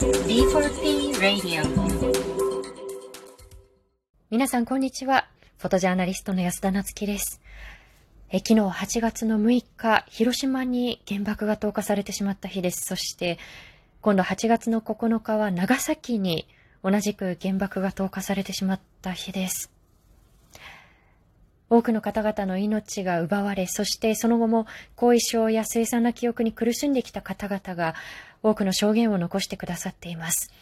D4P Radio 皆さん、こんにちは。フォトジャーナリストの安田なつきです。え昨日8月の6日、広島に原爆が投下されてしまった日です。そして、今度8月の9日は長崎に同じく原爆が投下されてしまった日です。多くの方々の命が奪われ、そしてその後も後遺症や凄惨な記憶に苦しんできた方々が多くの証言を残してくださっています。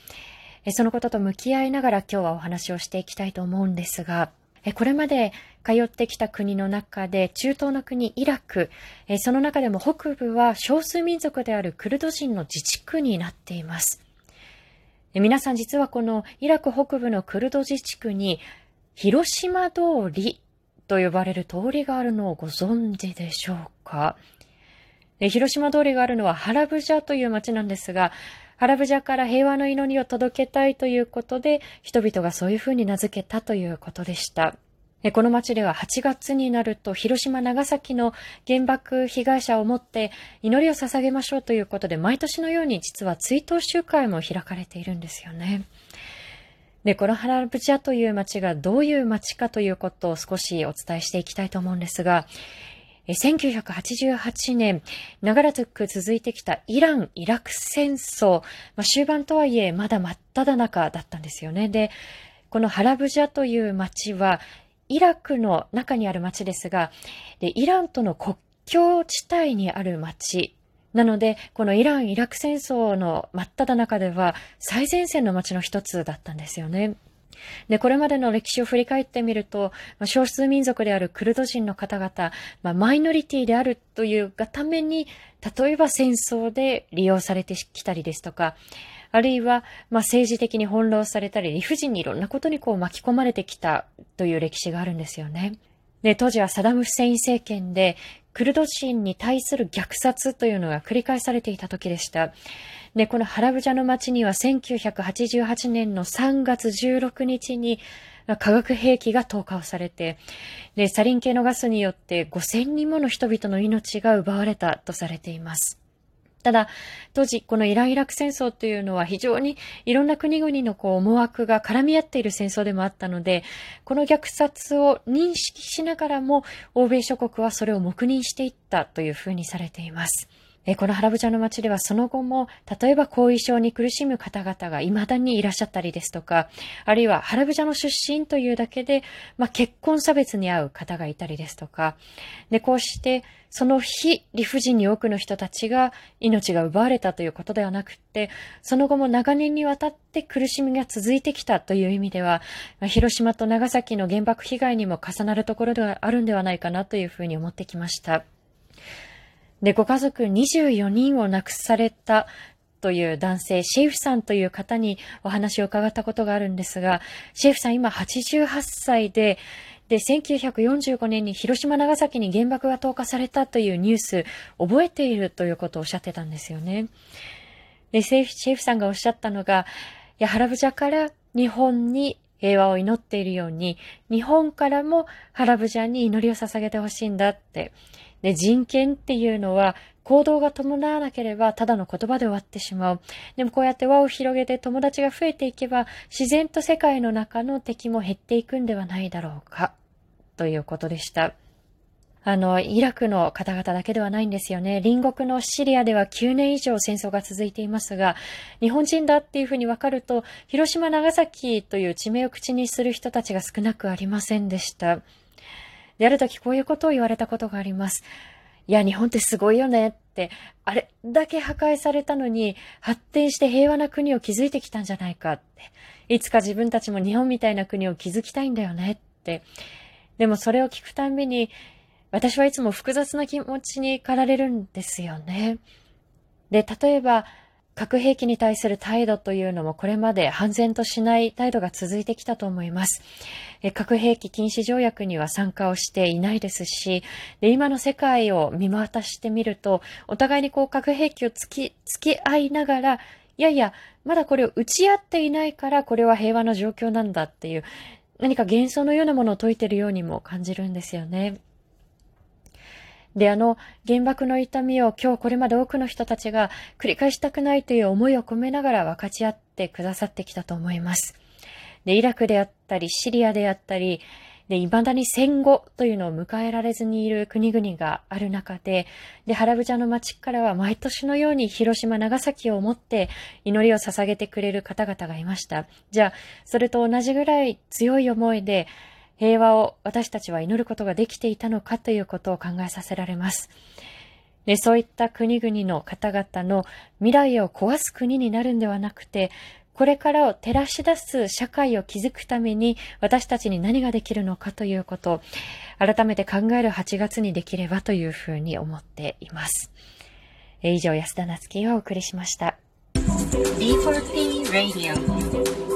そのことと向き合いながら今日はお話をしていきたいと思うんですが、これまで通ってきた国の中で中東の国イラク、その中でも北部は少数民族であるクルド人の自治区になっています。皆さん実はこのイラク北部のクルド自治区に広島通りと呼ばれる通りがあるのをご存知でしょうか？広島通りがあるのはハラブジャという町なんですが、ハラブジャから平和の祈りを届けたいということで、人々がそういうふうに名付けたということでした。この町では8月になると広島、長崎の原爆被害者をもって祈りを捧げましょうということで、毎年のように実は追悼集会も開かれているんですよね。で、このハラブジャという町がどういう町かということを少しお伝えしていきたいと思うんですが、1988年、長らく続いてきたイラン・イラク戦争、まあ、終盤とはいえまだ真っ只中だったんですよね。で、このハラブジャという町は、イラクの中にある町ですが、でイランとの国境地帯にある町なので、このイラン・イラク戦争の真っ只中では最前線の町の一つだったんですよね。で、これまでの歴史を振り返ってみると、まあ、少数民族であるクルド人の方々、まあ、マイノリティであるというがために、例えば戦争で利用されてきたりですとか、あるいは、まあ、政治的に翻弄されたり、理不尽にいろんなことにこう巻き込まれてきたという歴史があるんですよね。で、当時はサダム・フセイン政権で、クルド人に対する虐殺というのが繰り返されていた時でした。で、このハラブジャの町には1988年の3月16日に化学兵器が投下をされて、で、サリン系のガスによって5000人もの人々の命が奪われたとされています。ただ、当時、このイラン・イラク戦争というのは非常にいろんな国々のこう思惑が絡み合っている戦争でもあったので、この虐殺を認識しながらも、欧米諸国はそれを黙認していったというふうにされています。えこのハラブジャの町ではその後も、例えば後遺症に苦しむ方々が未だにいらっしゃったりですとか、あるいはハラブジャの出身というだけで、まあ、結婚差別に遭う方がいたりですとか、で、こうして、その非理不尽に多くの人たちが命が奪われたということではなくって、その後も長年にわたって苦しみが続いてきたという意味では、広島と長崎の原爆被害にも重なるところではあるんではないかなというふうに思ってきました。で、ご家族24人を亡くされたという男性、シェイフさんという方にお話を伺ったことがあるんですが、シェイフさん今88歳で、で、1945年に広島長崎に原爆が投下されたというニュース、覚えているということをおっしゃってたんですよね。で、シェイフさんがおっしゃったのが、いや、ハラブジャから日本に平和を祈っているように、日本からもハラブジャに祈りを捧げてほしいんだって。で、人権っていうのは行動が伴わなければただの言葉で終わってしまう。でもこうやって輪を広げて友達が増えていけば自然と世界の中の敵も減っていくんではないだろうか。ということでした。あの、イラクの方々だけではないんですよね。隣国のシリアでは9年以上戦争が続いていますが、日本人だっていうふうに分かると、広島、長崎という地名を口にする人たちが少なくありませんでした。で、ある時こういうことを言われたことがあります。いや、日本ってすごいよねって、あれだけ破壊されたのに、発展して平和な国を築いてきたんじゃないかって。いつか自分たちも日本みたいな国を築きたいんだよねって。でもそれを聞くたびに、私はいつも複雑な気持ちに駆られるんですよね。で、例えば、核兵器に対する態度というのもこれまで判然としない態度が続いてきたと思います。え核兵器禁止条約には参加をしていないですし、で今の世界を見渡してみると、お互いにこう核兵器をつき、付き合いながら、いやいや、まだこれを打ち合っていないからこれは平和の状況なんだっていう、何か幻想のようなものを解いているようにも感じるんですよね。で、あの原爆の痛みを今日これまで多くの人たちが繰り返したくないという思いを込めながら分かち合ってくださってきたと思います。で、イラクであったり、シリアであったり、で、未だに戦後というのを迎えられずにいる国々がある中で、で、原ブジャの町からは毎年のように広島、長崎をもって祈りを捧げてくれる方々がいました。じゃあ、それと同じぐらい強い思いで、平和を私たちは祈ることができていたのかということを考えさせられます。でそういった国々の方々の未来を壊す国になるんではなくて、これからを照らし出す社会を築くために私たちに何ができるのかということを改めて考える8月にできればというふうに思っています。以上、安田なつきがお送りしました。D4P Radio